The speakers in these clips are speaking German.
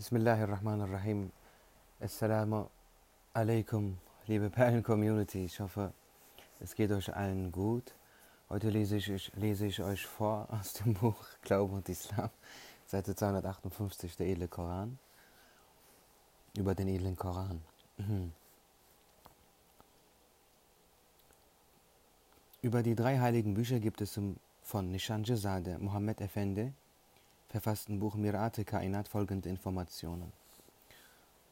Bismillahirrahmanirrahim. Assalamu alaikum, liebe Perlen-Community. Ich hoffe, es geht euch allen gut. Heute lese ich, lese ich euch vor aus dem Buch Glaube und Islam, Seite 258, der edle Koran, über den edlen Koran. Über die drei heiligen Bücher gibt es von Nishan Jazade, Mohammed Effendi, verfassten Buch Mirate Kainat folgende Informationen.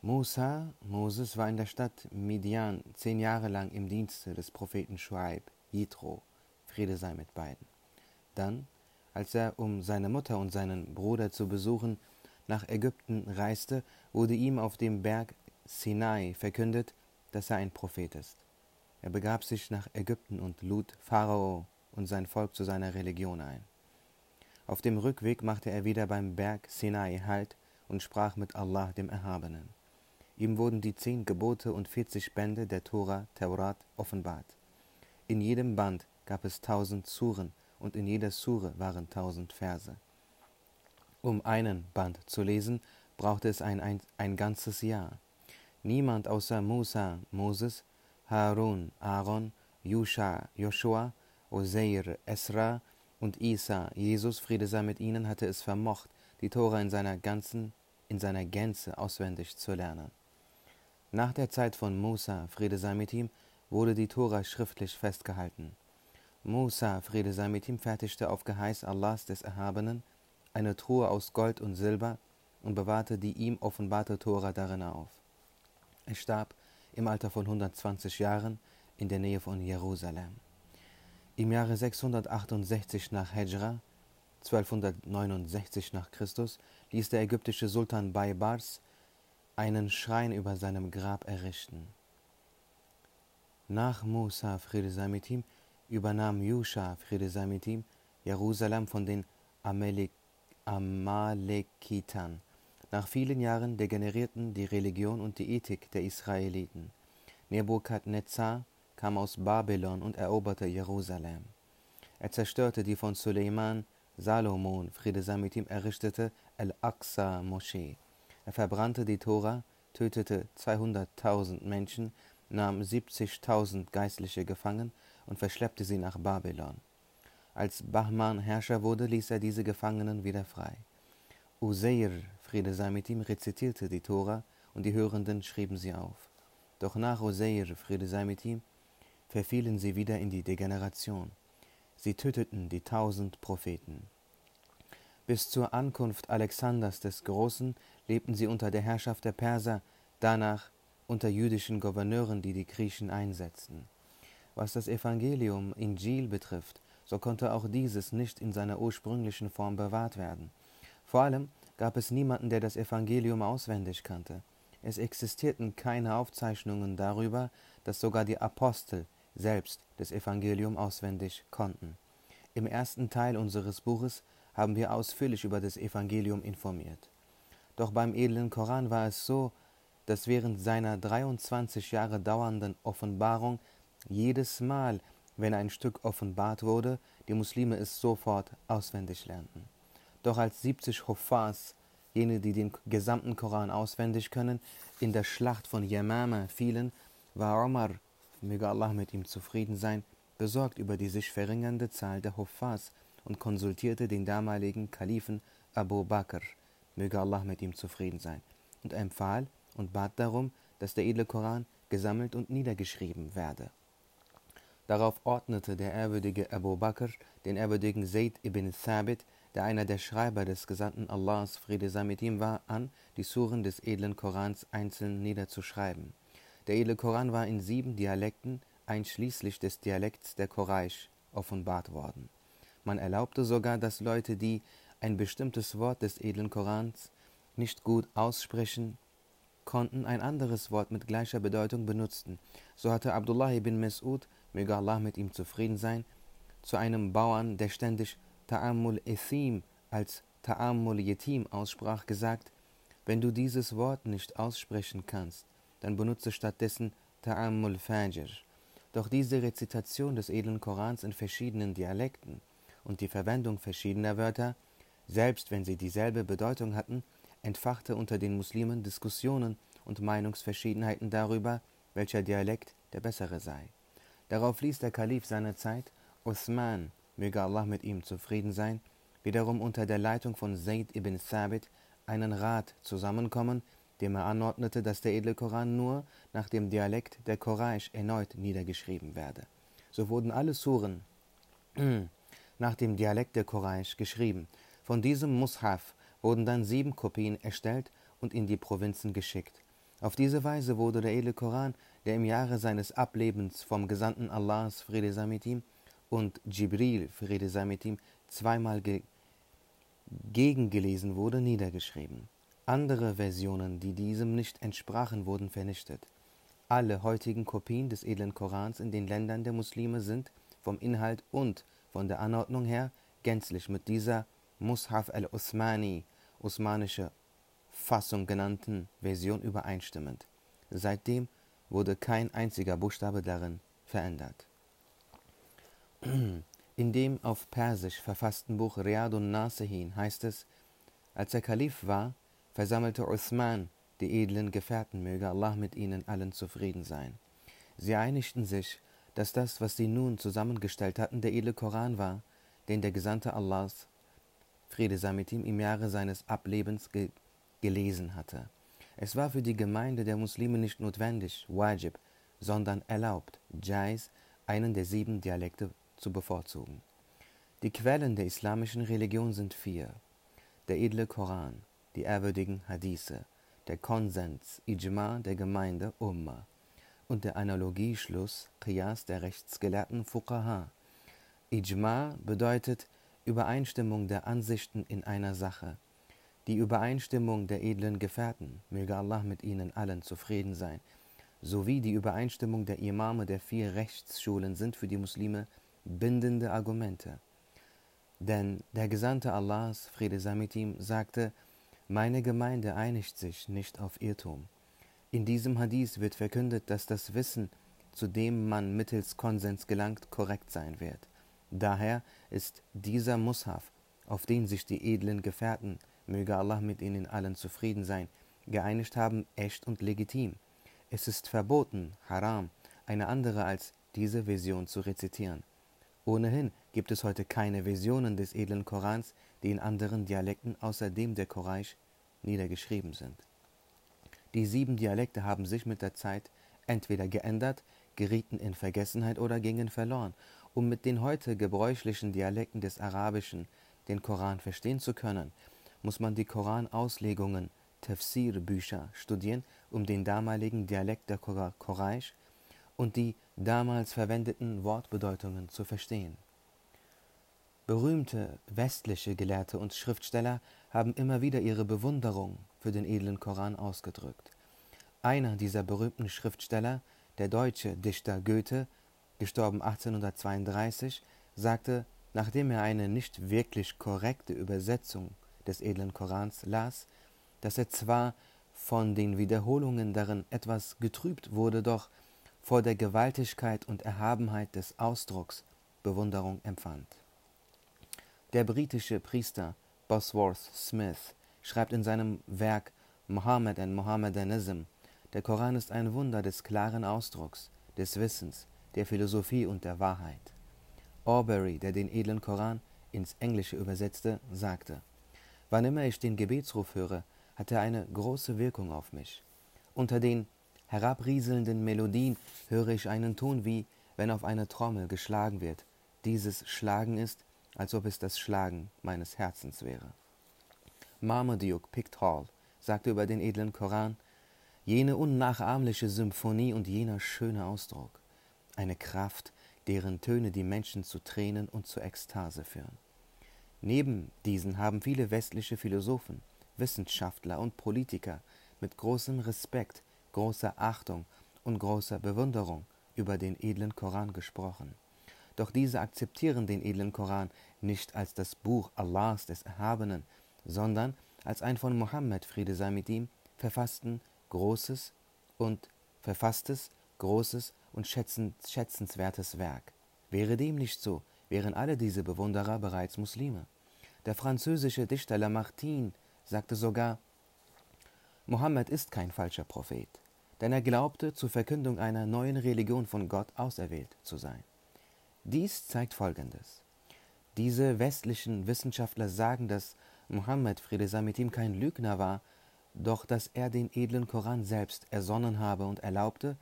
Musa, Moses, war in der Stadt Midian zehn Jahre lang im Dienste des Propheten Shuaib, Jitro, Friede sei mit beiden. Dann, als er, um seine Mutter und seinen Bruder zu besuchen, nach Ägypten reiste, wurde ihm auf dem Berg Sinai verkündet, dass er ein Prophet ist. Er begab sich nach Ägypten und lud Pharao und sein Volk zu seiner Religion ein. Auf dem Rückweg machte er wieder beim Berg Sinai Halt und sprach mit Allah, dem Erhabenen. Ihm wurden die zehn Gebote und vierzig Bände der Tora, Taurat, offenbart. In jedem Band gab es tausend Suren und in jeder Sure waren tausend Verse. Um einen Band zu lesen, brauchte es ein, ein, ein ganzes Jahr. Niemand außer Musa, Moses, Harun, Aaron, Yusha, Joshua, Oseir, Esra und Isa, Jesus, Friede sei mit ihnen, hatte es vermocht, die Tora in seiner ganzen, in seiner Gänze auswendig zu lernen. Nach der Zeit von Musa, Friede sei mit ihm, wurde die Tora schriftlich festgehalten. Musa, Friede sei mit ihm, fertigte auf Geheiß Allahs des Erhabenen eine Truhe aus Gold und Silber und bewahrte die ihm offenbarte Tora darin auf. Er starb im Alter von 120 Jahren in der Nähe von Jerusalem. Im Jahre 668 nach Hejra, 1269 nach Christus, ließ der ägyptische Sultan Baybars einen Schrein über seinem Grab errichten. Nach Musa, Friede sei mit ihm, übernahm Yusha, Friede sei mit ihm, Jerusalem von den Amalek Amalekitern. Nach vielen Jahren degenerierten die Religion und die Ethik der Israeliten. Nebukadnezar kam aus Babylon und eroberte Jerusalem. Er zerstörte die von Suleiman Salomon, Friede sei mit ihm, errichtete Al-Aqsa-Moschee. Er verbrannte die Tora, tötete 200.000 Menschen, nahm 70.000 Geistliche gefangen und verschleppte sie nach Babylon. Als Bahman Herrscher wurde, ließ er diese Gefangenen wieder frei. Useir, Friede sei mit ihm, rezitierte die Tora und die Hörenden schrieben sie auf. Doch nach Useir, Friede sei mit ihm, verfielen sie wieder in die Degeneration. Sie töteten die tausend Propheten. Bis zur Ankunft Alexanders des Großen lebten sie unter der Herrschaft der Perser, danach unter jüdischen Gouverneuren, die die Griechen einsetzten. Was das Evangelium Injil betrifft, so konnte auch dieses nicht in seiner ursprünglichen Form bewahrt werden. Vor allem gab es niemanden, der das Evangelium auswendig kannte. Es existierten keine Aufzeichnungen darüber, dass sogar die Apostel selbst das Evangelium auswendig konnten. Im ersten Teil unseres Buches haben wir ausführlich über das Evangelium informiert. Doch beim edlen Koran war es so, dass während seiner 23 Jahre dauernden Offenbarung jedes Mal, wenn ein Stück offenbart wurde, die Muslime es sofort auswendig lernten. Doch als 70 Huffaz, jene, die den gesamten Koran auswendig können, in der Schlacht von Yamama fielen, war Omar möge Allah mit ihm zufrieden sein, besorgt über die sich verringernde Zahl der Huffaz und konsultierte den damaligen Kalifen Abu Bakr, möge Allah mit ihm zufrieden sein, und empfahl und bat darum, dass der edle Koran gesammelt und niedergeschrieben werde. Darauf ordnete der ehrwürdige Abu Bakr den ehrwürdigen Zayd ibn Thabit, der einer der Schreiber des Gesandten Allahs, Friede sei mit ihm, war, an, die Suren des edlen Korans einzeln niederzuschreiben. Der edle Koran war in sieben Dialekten, einschließlich des Dialekts der Quraysh, offenbart worden. Man erlaubte sogar, dass Leute, die ein bestimmtes Wort des edlen Korans nicht gut aussprechen konnten, ein anderes Wort mit gleicher Bedeutung benutzten. So hatte Abdullah ibn Mas'ud, möge Allah mit ihm zufrieden sein, zu einem Bauern, der ständig Ta'amul Ethim als Ta'amul Yetim aussprach, gesagt, wenn du dieses Wort nicht aussprechen kannst, dann benutze stattdessen Ta'ammul Fajr. Doch diese Rezitation des edlen Korans in verschiedenen Dialekten und die Verwendung verschiedener Wörter, selbst wenn sie dieselbe Bedeutung hatten, entfachte unter den Muslimen Diskussionen und Meinungsverschiedenheiten darüber, welcher Dialekt der bessere sei. Darauf ließ der Kalif seiner Zeit Uthman, möge Allah mit ihm zufrieden sein, wiederum unter der Leitung von Zayd ibn Thabit einen Rat zusammenkommen, dem er anordnete, dass der edle Koran nur nach dem Dialekt der Quraysh erneut niedergeschrieben werde. So wurden alle Suren nach dem Dialekt der Quraysh geschrieben. Von diesem Mushaf wurden dann sieben Kopien erstellt und in die Provinzen geschickt. Auf diese Weise wurde der edle Koran, der im Jahre seines Ablebens vom Gesandten Allahs, Friede sei mit ihm, und Jibril, Friede sei mit ihm, zweimal ge gegengelesen wurde, niedergeschrieben. Andere Versionen, die diesem nicht entsprachen, wurden vernichtet. Alle heutigen Kopien des edlen Korans in den Ländern der Muslime sind vom Inhalt und von der Anordnung her gänzlich mit dieser Mushaf al-Usmani, osmanische Fassung genannten Version übereinstimmend. Seitdem wurde kein einziger Buchstabe darin verändert. In dem auf Persisch verfassten Buch Riyadun Nasihin heißt es, als er Kalif war, versammelte Uthman die edlen Gefährten, möge Allah mit ihnen allen zufrieden sein. Sie einigten sich, dass das, was sie nun zusammengestellt hatten, der edle Koran war, den der Gesandte Allahs, Friede sei mit ihm, im Jahre seines Ablebens ge gelesen hatte. Es war für die Gemeinde der Muslime nicht notwendig, wajib, sondern erlaubt, Jais, einen der sieben Dialekte zu bevorzugen. Die Quellen der islamischen Religion sind vier. Der edle Koran, die ehrwürdigen Hadithe, der Konsens, Ijma der Gemeinde Umma und der Analogieschluss, Qiyas der rechtsgelehrten Fuqaha. Ijma bedeutet Übereinstimmung der Ansichten in einer Sache. Die Übereinstimmung der edlen Gefährten, möge Allah mit ihnen allen zufrieden sein, sowie die Übereinstimmung der Imame der vier Rechtsschulen sind für die Muslime bindende Argumente. Denn der Gesandte Allahs, Friede sei mit ihm, sagte, meine Gemeinde einigt sich nicht auf Irrtum. In diesem Hadith wird verkündet, dass das Wissen, zu dem man mittels Konsens gelangt, korrekt sein wird. Daher ist dieser Mushaf, auf den sich die edlen Gefährten, möge Allah mit ihnen allen zufrieden sein, geeinigt haben, echt und legitim. Es ist verboten, haram, eine andere als diese Version zu rezitieren. Ohnehin gibt es heute keine Versionen des edlen Korans, die in anderen Dialekten außer dem der Quraysh niedergeschrieben sind. Die sieben Dialekte haben sich mit der Zeit entweder geändert, gerieten in Vergessenheit oder gingen verloren. Um mit den heute gebräuchlichen Dialekten des Arabischen den Koran verstehen zu können, muss man die Koranauslegungen, Tafsir-Bücher studieren, um den damaligen Dialekt der Quraysh und die damals verwendeten Wortbedeutungen zu verstehen. Berühmte westliche Gelehrte und Schriftsteller haben immer wieder ihre Bewunderung für den edlen Koran ausgedrückt. Einer dieser berühmten Schriftsteller, der deutsche Dichter Goethe, gestorben 1832, sagte, nachdem er eine nicht wirklich korrekte Übersetzung des edlen Korans las, dass er zwar von den Wiederholungen darin etwas getrübt wurde, doch vor der Gewaltigkeit und Erhabenheit des Ausdrucks Bewunderung empfand. Der britische Priester Bosworth Smith schreibt in seinem Werk Mohammed and Mohammedanism, der Koran ist ein Wunder des klaren Ausdrucks, des Wissens, der Philosophie und der Wahrheit. Aubrey, der den edlen Koran ins Englische übersetzte, sagte, Wann immer ich den Gebetsruf höre, hat er eine große Wirkung auf mich. Unter den herabrieselnden Melodien höre ich einen Ton wie, wenn auf eine Trommel geschlagen wird. Dieses Schlagen ist, als ob es das Schlagen meines Herzens wäre. Marmaduke Pickthall sagte über den edlen Koran, jene unnachahmliche Symphonie und jener schöne Ausdruck, eine Kraft, deren Töne die Menschen zu Tränen und zur Ekstase führen. Neben diesen haben viele westliche Philosophen, Wissenschaftler und Politiker mit großem Respekt großer Achtung und großer Bewunderung über den edlen Koran gesprochen. Doch diese akzeptieren den edlen Koran nicht als das Buch Allahs des Erhabenen, sondern als ein von Mohammed, Friede sei mit ihm, verfassten großes und verfasstes, großes und schätzenswertes Werk. Wäre dem nicht so, wären alle diese Bewunderer bereits Muslime. Der französische Dichter Lamartine sagte sogar, Mohammed ist kein falscher Prophet, denn er glaubte, zur Verkündung einer neuen Religion von Gott auserwählt zu sein. Dies zeigt Folgendes. Diese westlichen Wissenschaftler sagen, dass Mohammed, Friede sei mit ihm, kein Lügner war, doch dass er den edlen Koran selbst ersonnen habe und erlaubte,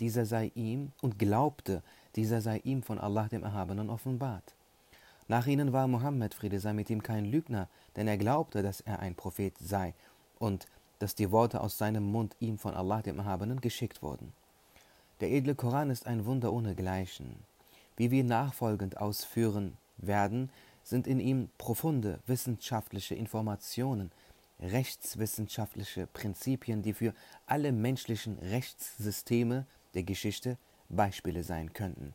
dieser sei ihm und glaubte, dieser sei ihm von Allah dem Erhabenen offenbart. Nach ihnen war Mohammed, Friede sei mit ihm, kein Lügner, denn er glaubte, dass er ein Prophet sei und dass die Worte aus seinem Mund ihm von Allah dem Erhabenen geschickt wurden. Der edle Koran ist ein Wunder ohnegleichen. Wie wir nachfolgend ausführen werden, sind in ihm profunde wissenschaftliche Informationen, rechtswissenschaftliche Prinzipien, die für alle menschlichen Rechtssysteme der Geschichte Beispiele sein könnten.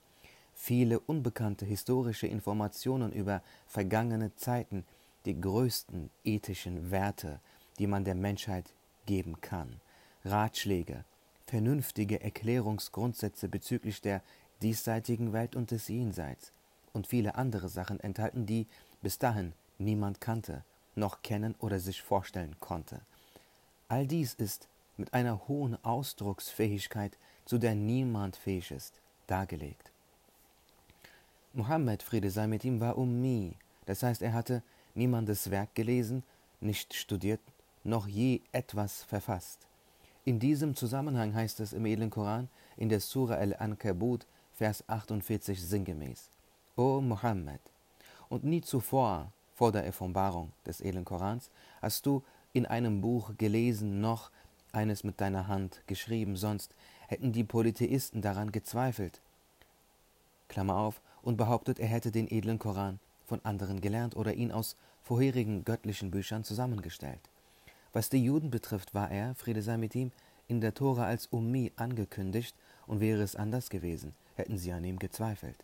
Viele unbekannte historische Informationen über vergangene Zeiten, die größten ethischen Werte, die man der Menschheit geben kann, Ratschläge, vernünftige Erklärungsgrundsätze bezüglich der diesseitigen Welt und des Jenseits und viele andere Sachen enthalten, die bis dahin niemand kannte, noch kennen oder sich vorstellen konnte. All dies ist mit einer hohen Ausdrucksfähigkeit, zu der niemand fähig ist, dargelegt. Mohammed, Friede sei mit ihm, war Ummi, das heißt, er hatte niemandes Werk gelesen, nicht studiert, noch je etwas verfasst. In diesem Zusammenhang heißt es im edlen Koran in der Sura al-Ankabut, Vers 48 sinngemäß: O Mohammed, und nie zuvor, vor der Offenbarung des edlen Korans, hast du in einem Buch gelesen, noch eines mit deiner Hand geschrieben, sonst hätten die Polytheisten daran gezweifelt. Klammer auf, und behauptet, er hätte den edlen Koran von anderen gelernt oder ihn aus vorherigen göttlichen Büchern zusammengestellt. Was die Juden betrifft, war er, Friede sei mit ihm, in der Tora als Ummi angekündigt, und wäre es anders gewesen, hätten sie an ihm gezweifelt.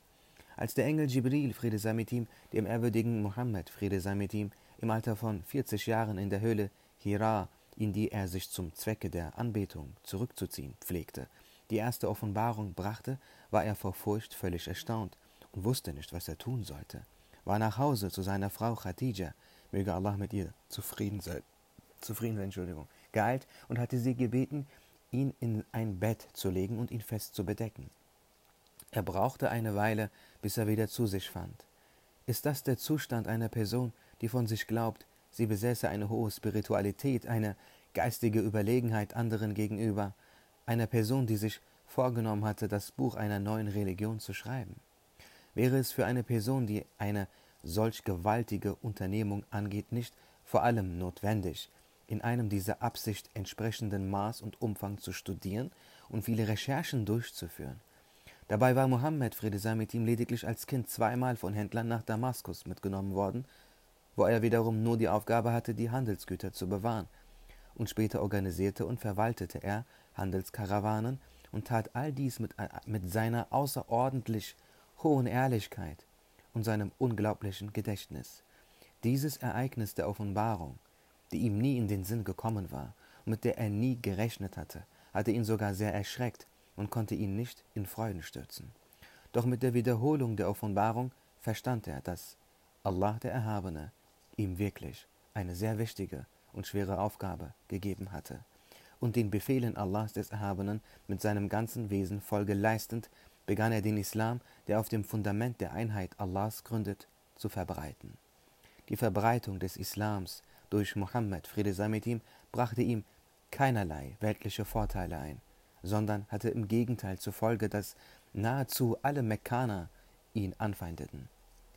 Als der Engel Jibril, Friede sei mit ihm, dem ehrwürdigen Mohammed, Friede sei mit ihm, im Alter von 40 Jahren in der Höhle Hira, in die er sich zum Zwecke der Anbetung zurückzuziehen pflegte, die erste Offenbarung brachte, war er vor Furcht völlig erstaunt und wusste nicht, was er tun sollte, war nach Hause zu seiner Frau Khadija, möge Allah mit ihr zufrieden sein, zufrieden sein, Entschuldigung, geeilt und hatte sie gebeten, ihn in ein Bett zu legen und ihn fest zu bedecken. Er brauchte eine Weile, bis er wieder zu sich fand. Ist das der Zustand einer Person, die von sich glaubt, sie besäße eine hohe Spiritualität, eine geistige Überlegenheit anderen gegenüber, einer Person, die sich vorgenommen hatte, das Buch einer neuen Religion zu schreiben? wäre es für eine Person, die eine solch gewaltige Unternehmung angeht, nicht vor allem notwendig, in einem dieser Absicht entsprechenden Maß und Umfang zu studieren und viele Recherchen durchzuführen. Dabei war Mohammed, Friede sei mit ihm, lediglich als Kind zweimal von Händlern nach Damaskus mitgenommen worden, wo er wiederum nur die Aufgabe hatte, die Handelsgüter zu bewahren. Und später organisierte und verwaltete er Handelskarawanen und tat all dies mit, mit seiner außerordentlich hohen Ehrlichkeit und seinem unglaublichen Gedächtnis. Dieses Ereignis der Offenbarung, die ihm nie in den Sinn gekommen war und mit der er nie gerechnet hatte, hatte ihn sogar sehr erschreckt und konnte ihn nicht in Freuden stürzen. Doch mit der Wiederholung der Offenbarung verstand er, dass Allah der Erhabene ihm wirklich eine sehr wichtige und schwere Aufgabe gegeben hatte und den Befehlen Allahs des Erhabenen mit seinem ganzen Wesen Folge leistend begann er den Islam, der auf dem Fundament der Einheit Allahs gründet, zu verbreiten. Die Verbreitung des Islams durch Mohammed, Friede sei mit ihm, brachte ihm keinerlei weltliche Vorteile ein, sondern hatte im Gegenteil zur Folge, dass nahezu alle Mekkaner ihn anfeindeten.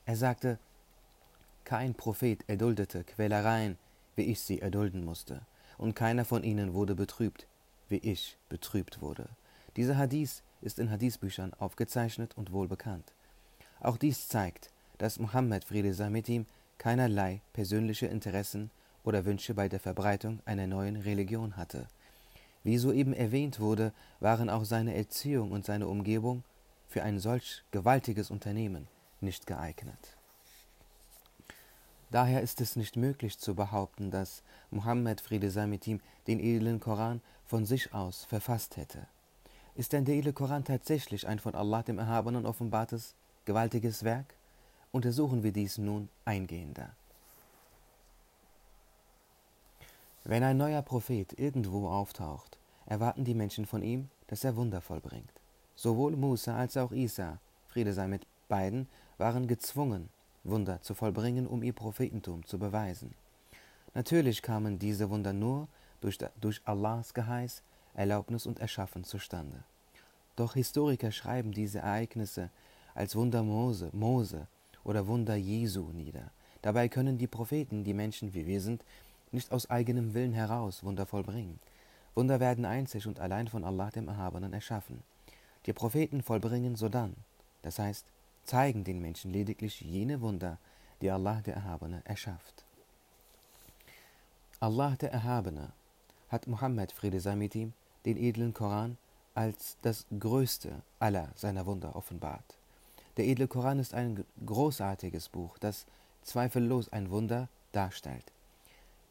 Er sagte, kein Prophet erduldete Quälereien, wie ich sie erdulden musste, und keiner von ihnen wurde betrübt, wie ich betrübt wurde. Dieser Hadith ist in Hadithbüchern aufgezeichnet und wohl bekannt. Auch dies zeigt, dass Mohammed Friede sei mit ihm keinerlei persönliche Interessen oder Wünsche bei der Verbreitung einer neuen Religion hatte. Wie soeben erwähnt wurde, waren auch seine Erziehung und seine Umgebung für ein solch gewaltiges Unternehmen nicht geeignet. Daher ist es nicht möglich zu behaupten, dass Mohammed Friede sei mit ihm den edlen Koran von sich aus verfasst hätte. Ist denn der edle Koran tatsächlich ein von Allah dem Erhabenen offenbartes, gewaltiges Werk? Untersuchen wir dies nun eingehender. Wenn ein neuer Prophet irgendwo auftaucht, erwarten die Menschen von ihm, dass er Wunder vollbringt. Sowohl Musa als auch Isa, Friede sei mit beiden, waren gezwungen, Wunder zu vollbringen, um ihr Prophetentum zu beweisen. Natürlich kamen diese Wunder nur durch, durch Allahs Geheiß, Erlaubnis und Erschaffen zustande. Doch Historiker schreiben diese Ereignisse als Wunder Mose, Mose oder Wunder Jesu nieder. Dabei können die Propheten, die Menschen wie wir sind, nicht aus eigenem Willen heraus Wunder vollbringen. Wunder werden einzig und allein von Allah dem Erhabenen erschaffen. Die Propheten vollbringen sodann, das heißt, zeigen den Menschen lediglich jene Wunder, die Allah der Erhabene erschafft. Allah der Erhabene hat Muhammad, Friede sei mit ihm, den edlen Koran als das größte aller seiner Wunder offenbart. Der edle Koran ist ein großartiges Buch, das zweifellos ein Wunder darstellt.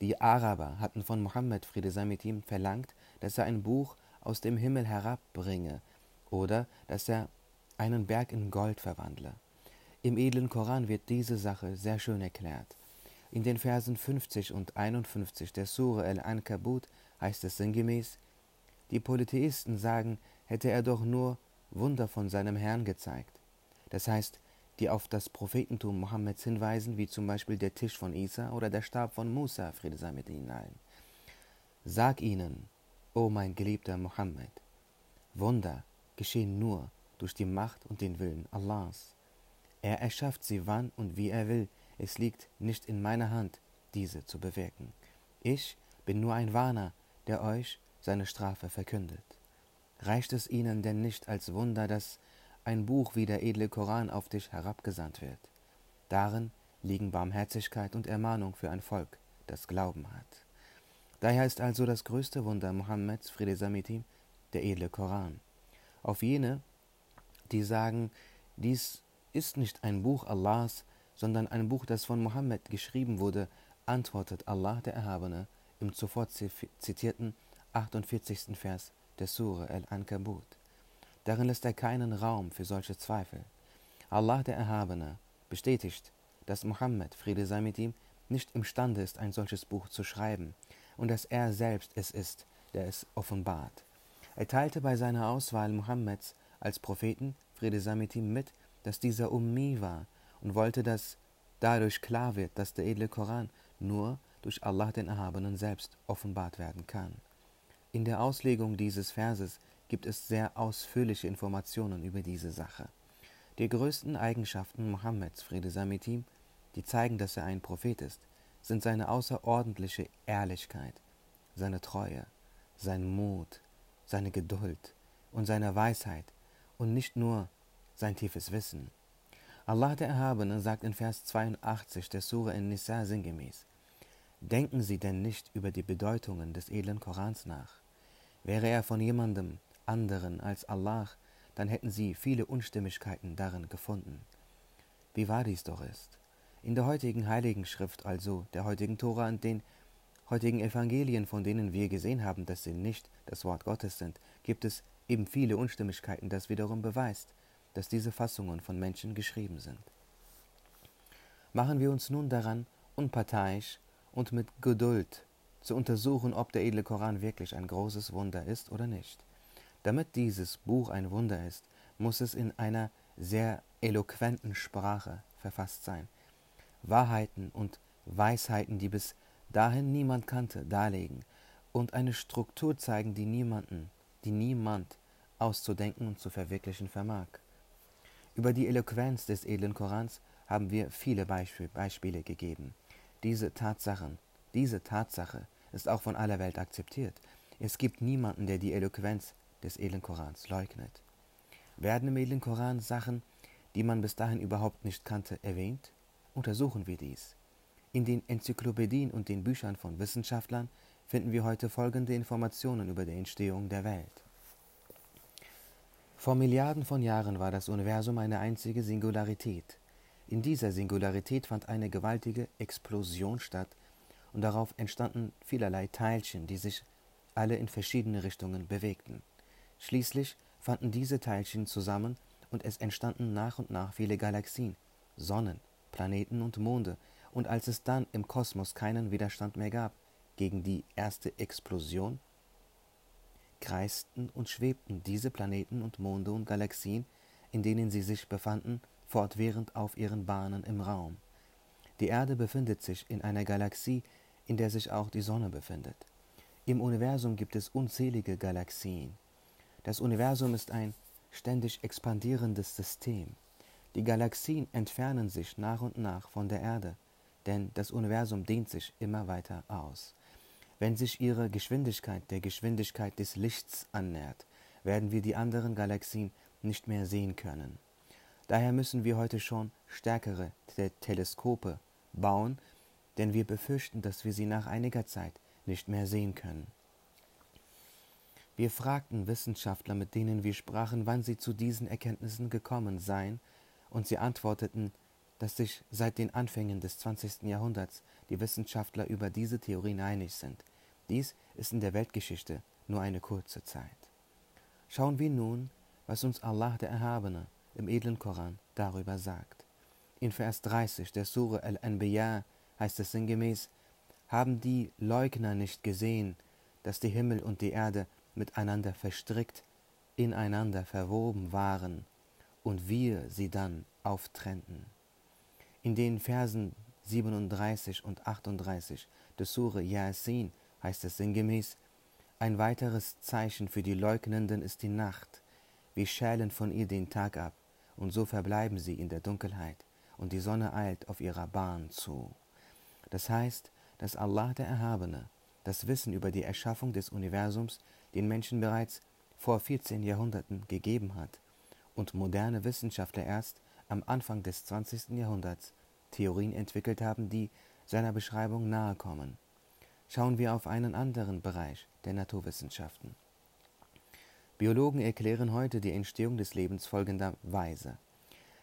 Die Araber hatten von Mohammed, Friede sei mit ihm, verlangt, dass er ein Buch aus dem Himmel herabbringe oder dass er einen Berg in Gold verwandle. Im edlen Koran wird diese Sache sehr schön erklärt. In den Versen 50 und 51 der Sure al-Ankabut heißt es sinngemäß, die Polytheisten sagen, hätte er doch nur Wunder von seinem Herrn gezeigt. Das heißt, die auf das Prophetentum Mohammeds hinweisen, wie zum Beispiel der Tisch von Isa oder der Stab von Musa, Friede sei mit ihnen allen. Sag ihnen, o mein geliebter Mohammed, Wunder geschehen nur durch die Macht und den Willen Allahs. Er erschafft sie wann und wie er will, es liegt nicht in meiner Hand, diese zu bewirken. Ich bin nur ein Warner, der euch seine Strafe verkündet. Reicht es ihnen denn nicht als Wunder, dass ein Buch wie der edle Koran auf dich herabgesandt wird. Darin liegen Barmherzigkeit und Ermahnung für ein Volk, das Glauben hat. Daher ist also das größte Wunder Mohammeds, Friede sei mit ihm, der edle Koran. Auf jene, die sagen, dies ist nicht ein Buch Allahs, sondern ein Buch, das von Mohammed geschrieben wurde, antwortet Allah der Erhabene im zuvor zitierten 48. Vers der Sure al-Ankabut. Darin lässt er keinen Raum für solche Zweifel. Allah der Erhabene bestätigt, dass Mohammed, Friede sei mit ihm, nicht imstande ist, ein solches Buch zu schreiben und dass er selbst es ist, der es offenbart. Er teilte bei seiner Auswahl Mohammeds als Propheten, Friede sei mit ihm, mit, dass dieser Ummi war und wollte, dass dadurch klar wird, dass der edle Koran nur durch Allah den Erhabenen selbst offenbart werden kann. In der Auslegung dieses Verses gibt es sehr ausführliche Informationen über diese Sache. Die größten Eigenschaften Mohammeds, Friede sei mit ihm, die zeigen, dass er ein Prophet ist, sind seine außerordentliche Ehrlichkeit, seine Treue, sein Mut, seine Geduld und seine Weisheit und nicht nur sein tiefes Wissen. Allah der Erhabene sagt in Vers 82 der Sure in Nisa sinngemäß: Denken Sie denn nicht über die Bedeutungen des edlen Korans nach? Wäre er von jemandem anderen als Allah, dann hätten sie viele Unstimmigkeiten darin gefunden. Wie wahr dies doch ist. In der heutigen Heiligen Schrift, also der heutigen Tora und den heutigen Evangelien, von denen wir gesehen haben, dass sie nicht das Wort Gottes sind, gibt es eben viele Unstimmigkeiten, das wiederum beweist, dass diese Fassungen von Menschen geschrieben sind. Machen wir uns nun daran, unparteiisch und mit Geduld zu untersuchen, ob der edle Koran wirklich ein großes Wunder ist oder nicht. Damit dieses Buch ein Wunder ist, muss es in einer sehr eloquenten Sprache verfasst sein. Wahrheiten und Weisheiten, die bis dahin niemand kannte, darlegen und eine Struktur zeigen, die niemanden, die niemand auszudenken und zu verwirklichen vermag. Über die Eloquenz des edlen Korans haben wir viele Beispiel, Beispiele gegeben. Diese Tatsachen, diese Tatsache ist auch von aller Welt akzeptiert. Es gibt niemanden, der die Eloquenz des edlen Korans leugnet. Werden im edlen Koran Sachen, die man bis dahin überhaupt nicht kannte, erwähnt? Untersuchen wir dies. In den Enzyklopädien und den Büchern von Wissenschaftlern finden wir heute folgende Informationen über die Entstehung der Welt. Vor Milliarden von Jahren war das Universum eine einzige Singularität. In dieser Singularität fand eine gewaltige Explosion statt und darauf entstanden vielerlei Teilchen, die sich alle in verschiedene Richtungen bewegten. Schließlich fanden diese Teilchen zusammen und es entstanden nach und nach viele Galaxien, Sonnen, Planeten und Monde, und als es dann im Kosmos keinen Widerstand mehr gab, gegen die erste Explosion? Kreisten und schwebten diese Planeten und Monde und Galaxien, in denen sie sich befanden, fortwährend auf ihren Bahnen im Raum. Die Erde befindet sich in einer Galaxie, in der sich auch die Sonne befindet. Im Universum gibt es unzählige Galaxien. Das Universum ist ein ständig expandierendes System. Die Galaxien entfernen sich nach und nach von der Erde, denn das Universum dehnt sich immer weiter aus. Wenn sich ihre Geschwindigkeit der Geschwindigkeit des Lichts annähert, werden wir die anderen Galaxien nicht mehr sehen können. Daher müssen wir heute schon stärkere Teleskope bauen, denn wir befürchten, dass wir sie nach einiger Zeit nicht mehr sehen können. Wir fragten Wissenschaftler, mit denen wir sprachen, wann sie zu diesen Erkenntnissen gekommen seien, und sie antworteten, dass sich seit den Anfängen des 20. Jahrhunderts die Wissenschaftler über diese Theorien einig sind. Dies ist in der Weltgeschichte nur eine kurze Zeit. Schauen wir nun, was uns Allah der Erhabene im edlen Koran darüber sagt. In Vers 30 der Sure Al-Anbiya heißt es sinngemäß, haben die Leugner nicht gesehen, dass die Himmel und die Erde miteinander verstrickt, ineinander verwoben waren und wir sie dann auftrennten. In den Versen 37 und 38 des Sure Yasin heißt es sinngemäß, ein weiteres Zeichen für die Leugnenden ist die Nacht. Wir schälen von ihr den Tag ab, und so verbleiben sie in der Dunkelheit, und die Sonne eilt auf ihrer Bahn zu. Das heißt, dass Allah der Erhabene das Wissen über die Erschaffung des Universums den Menschen bereits vor 14 Jahrhunderten gegeben hat und moderne Wissenschaftler erst am Anfang des 20. Jahrhunderts Theorien entwickelt haben, die seiner Beschreibung nahe kommen. Schauen wir auf einen anderen Bereich der Naturwissenschaften. Biologen erklären heute die Entstehung des Lebens folgenderweise.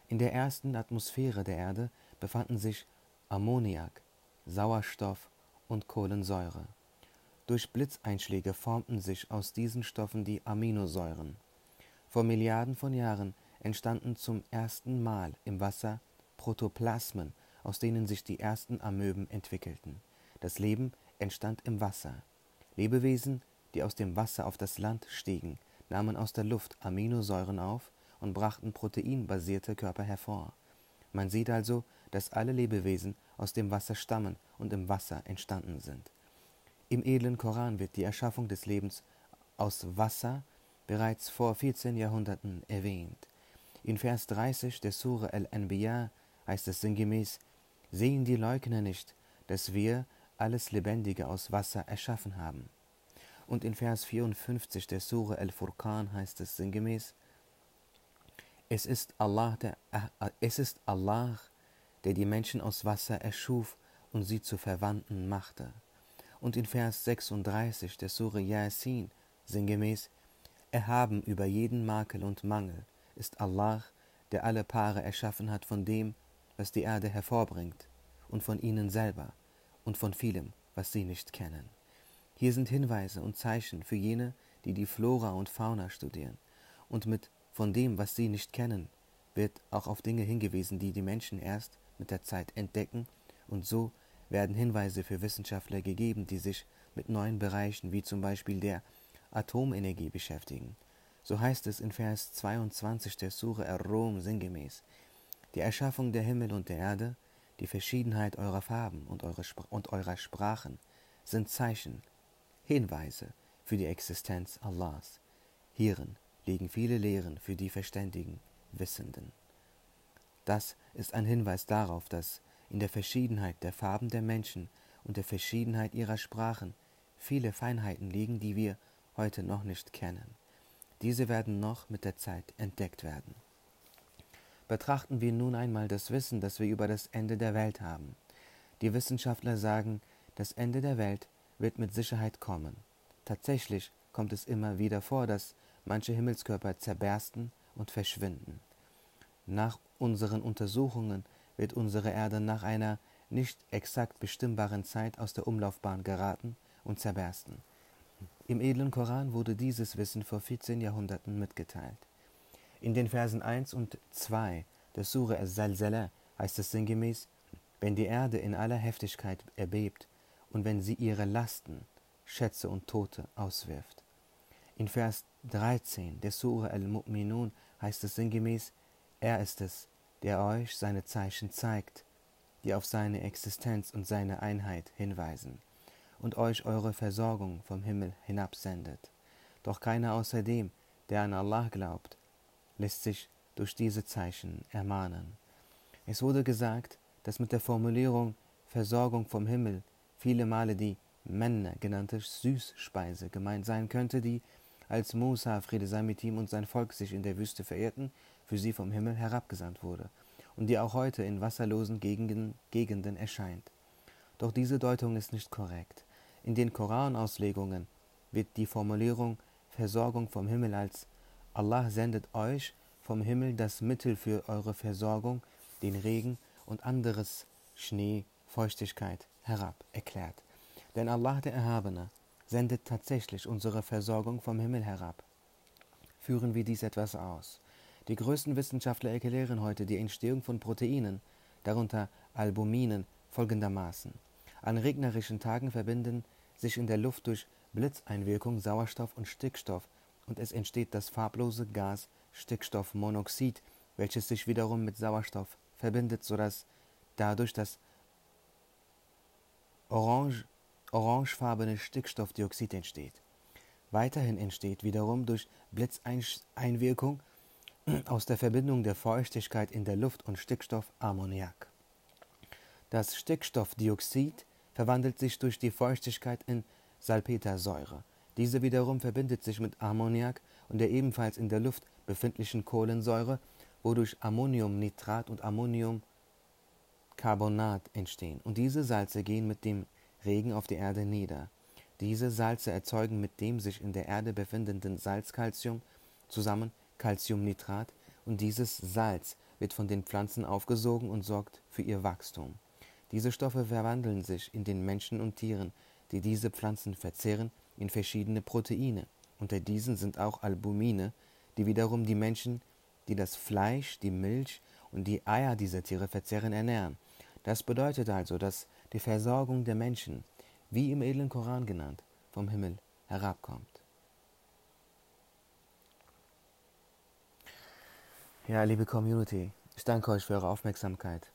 In der ersten Atmosphäre der Erde befanden sich Ammoniak, Sauerstoff und Kohlensäure. Durch Blitzeinschläge formten sich aus diesen Stoffen die Aminosäuren. Vor Milliarden von Jahren entstanden zum ersten Mal im Wasser Protoplasmen, aus denen sich die ersten Amöben entwickelten. Das Leben entstand im Wasser. Lebewesen, die aus dem Wasser auf das Land stiegen, nahmen aus der Luft Aminosäuren auf und brachten proteinbasierte Körper hervor. Man sieht also, dass alle Lebewesen aus dem Wasser stammen und im Wasser entstanden sind. Im edlen Koran wird die Erschaffung des Lebens aus Wasser bereits vor 14 Jahrhunderten erwähnt. In Vers 30 der Sure Al-Anbiya heißt es sinngemäß, sehen die Leugner nicht, dass wir alles Lebendige aus Wasser erschaffen haben. Und in Vers 54 der Sure Al-Furqan heißt es sinngemäß, es ist, Allah, der, es ist Allah, der die Menschen aus Wasser erschuf und sie zu Verwandten machte und in Vers 36 der Sure Yasin sinngemäß Erhaben über jeden Makel und Mangel ist Allah, der alle Paare erschaffen hat von dem, was die Erde hervorbringt, und von ihnen selber und von vielem, was sie nicht kennen. Hier sind Hinweise und Zeichen für jene, die die Flora und Fauna studieren, und mit von dem, was sie nicht kennen, wird auch auf Dinge hingewiesen, die die Menschen erst mit der Zeit entdecken und so werden Hinweise für Wissenschaftler gegeben, die sich mit neuen Bereichen wie zum Beispiel der Atomenergie beschäftigen. So heißt es in Vers 22 der Sure Ar-Rum sinngemäß: Die Erschaffung der Himmel und der Erde, die Verschiedenheit eurer Farben und, eure und eurer Sprachen sind Zeichen, Hinweise für die Existenz Allahs. Hierin liegen viele Lehren für die verständigen Wissenden. Das ist ein Hinweis darauf, dass in der Verschiedenheit der Farben der Menschen und der Verschiedenheit ihrer Sprachen viele Feinheiten liegen, die wir heute noch nicht kennen. Diese werden noch mit der Zeit entdeckt werden. Betrachten wir nun einmal das Wissen, das wir über das Ende der Welt haben. Die Wissenschaftler sagen, das Ende der Welt wird mit Sicherheit kommen. Tatsächlich kommt es immer wieder vor, dass manche Himmelskörper zerbersten und verschwinden. Nach unseren Untersuchungen wird unsere Erde nach einer nicht exakt bestimmbaren Zeit aus der Umlaufbahn geraten und zerbersten. Im edlen Koran wurde dieses Wissen vor 14 Jahrhunderten mitgeteilt. In den Versen 1 und 2 der Sure As-Zalzala heißt es sinngemäß, wenn die Erde in aller Heftigkeit erbebt und wenn sie ihre Lasten, Schätze und Tote auswirft. In Vers 13 der Surah al-Mu'minun heißt es sinngemäß, er ist es, der euch seine Zeichen zeigt, die auf seine Existenz und seine Einheit hinweisen und euch eure Versorgung vom Himmel hinabsendet. Doch keiner außer dem, der an Allah glaubt, lässt sich durch diese Zeichen ermahnen. Es wurde gesagt, dass mit der Formulierung Versorgung vom Himmel viele Male die Männer genannte Süßspeise gemeint sein könnte, die, als Musa, Friede sei mit ihm und sein Volk sich in der Wüste verehrten, für sie vom Himmel herabgesandt wurde und die auch heute in wasserlosen Gegenden, erscheint. Doch diese Deutung ist nicht korrekt. In den Koranauslegungen wird die Formulierung Versorgung vom Himmel als Allah sendet euch vom Himmel das Mittel für eure Versorgung, den Regen und anderes Schnee, Feuchtigkeit herab erklärt. Denn Allah der Erhabene sendet tatsächlich unsere Versorgung vom Himmel herab. Führen wir dies etwas aus. Die größten Wissenschaftler erklären heute die Entstehung von Proteinen, darunter Albuminen, folgendermaßen. An regnerischen Tagen verbinden sich in der Luft durch Blitzeinwirkung Sauerstoff und Stickstoff und es entsteht das farblose Gas Stickstoffmonoxid, welches sich wiederum mit Sauerstoff verbindet, sodass dadurch das orange, orangefarbene Stickstoffdioxid entsteht. Weiterhin entsteht wiederum durch Blitzeinwirkung aus der Verbindung der Feuchtigkeit in der Luft und Stickstoff Ammoniak. Das Stickstoffdioxid verwandelt sich durch die Feuchtigkeit in Salpetersäure. Diese wiederum verbindet sich mit Ammoniak und der ebenfalls in der Luft befindlichen Kohlensäure, wodurch Ammoniumnitrat und Ammoniumcarbonat entstehen. Und diese Salze gehen mit dem Regen auf die Erde nieder. Diese Salze erzeugen mit dem sich in der Erde befindenden Salzkalzium zusammen Calciumnitrat und dieses Salz wird von den Pflanzen aufgesogen und sorgt für ihr Wachstum. Diese Stoffe verwandeln sich in den Menschen und Tieren, die diese Pflanzen verzehren, in verschiedene Proteine. Unter diesen sind auch Albumine, die wiederum die Menschen, die das Fleisch, die Milch und die Eier dieser Tiere verzehren, ernähren. Das bedeutet also, dass die Versorgung der Menschen, wie im edlen Koran genannt, vom Himmel herabkommt. Ja, liebe Community, ich danke euch für eure Aufmerksamkeit.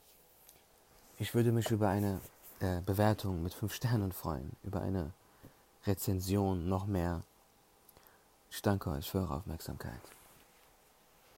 Ich würde mich über eine äh, Bewertung mit 5 Sternen freuen, über eine Rezension noch mehr. Ich danke euch für eure Aufmerksamkeit.